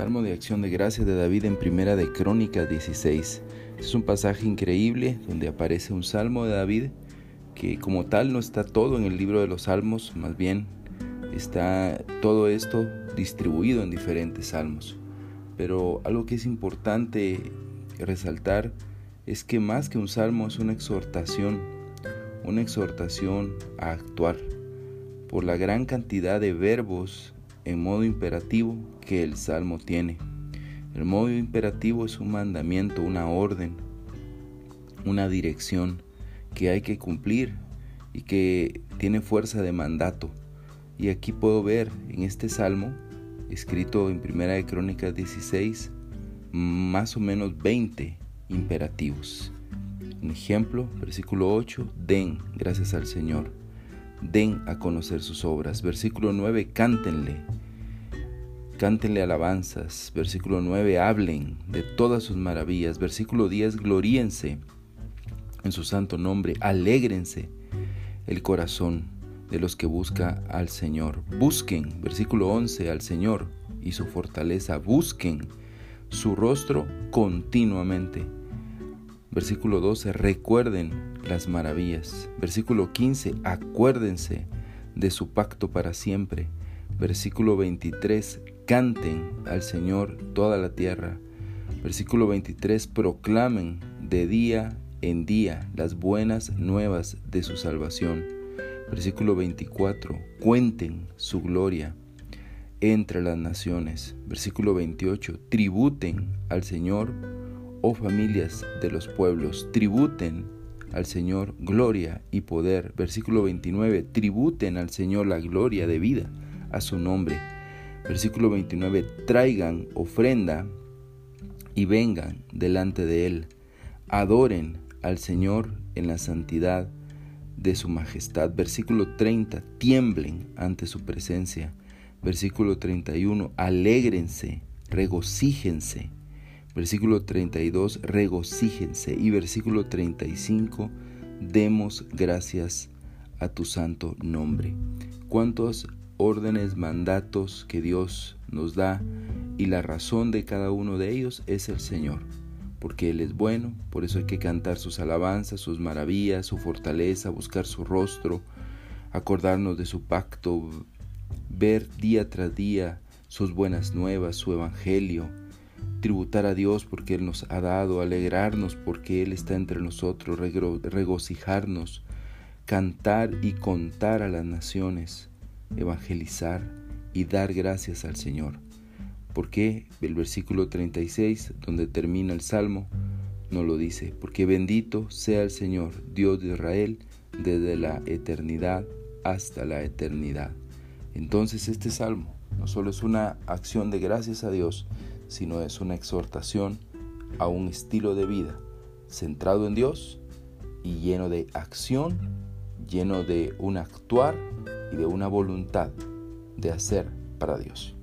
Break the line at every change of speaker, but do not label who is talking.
Salmo de acción de gracias de David en Primera de Crónicas 16. Es un pasaje increíble donde aparece un salmo de David que como tal no está todo en el libro de los salmos, más bien está todo esto distribuido en diferentes salmos. Pero algo que es importante resaltar es que más que un salmo es una exhortación, una exhortación a actuar por la gran cantidad de verbos en modo imperativo que el Salmo tiene. El modo imperativo es un mandamiento, una orden, una dirección que hay que cumplir y que tiene fuerza de mandato. Y aquí puedo ver en este salmo, escrito en Primera de Crónicas 16, más o menos 20 imperativos. Un ejemplo, versículo 8, den gracias al Señor den a conocer sus obras. Versículo 9, cántenle. Cántenle alabanzas. Versículo 9, hablen de todas sus maravillas. Versículo 10, gloríense en su santo nombre. Alégrense el corazón de los que busca al Señor. Busquen, versículo 11, al Señor y su fortaleza. Busquen su rostro continuamente Versículo 12, recuerden las maravillas. Versículo 15, acuérdense de su pacto para siempre. Versículo 23, canten al Señor toda la tierra. Versículo 23, proclamen de día en día las buenas nuevas de su salvación. Versículo 24, cuenten su gloria entre las naciones. Versículo 28, tributen al Señor oh familias de los pueblos, tributen al Señor gloria y poder. Versículo 29, tributen al Señor la gloria de vida a su nombre. Versículo 29, traigan ofrenda y vengan delante de Él. Adoren al Señor en la santidad de su majestad. Versículo 30, tiemblen ante su presencia. Versículo 31, alégrense, regocíjense Versículo 32, regocíjense. Y versículo 35, demos gracias a tu santo nombre. ¿Cuántos órdenes, mandatos que Dios nos da y la razón de cada uno de ellos es el Señor? Porque Él es bueno, por eso hay que cantar sus alabanzas, sus maravillas, su fortaleza, buscar su rostro, acordarnos de su pacto, ver día tras día sus buenas nuevas, su evangelio, tributar a Dios porque Él nos ha dado, alegrarnos porque Él está entre nosotros, regocijarnos, cantar y contar a las naciones, evangelizar y dar gracias al Señor. Porque el versículo 36, donde termina el Salmo, no lo dice, porque bendito sea el Señor, Dios de Israel, desde la eternidad hasta la eternidad. Entonces este Salmo no solo es una acción de gracias a Dios, sino es una exhortación a un estilo de vida centrado en Dios y lleno de acción, lleno de un actuar y de una voluntad de hacer para Dios.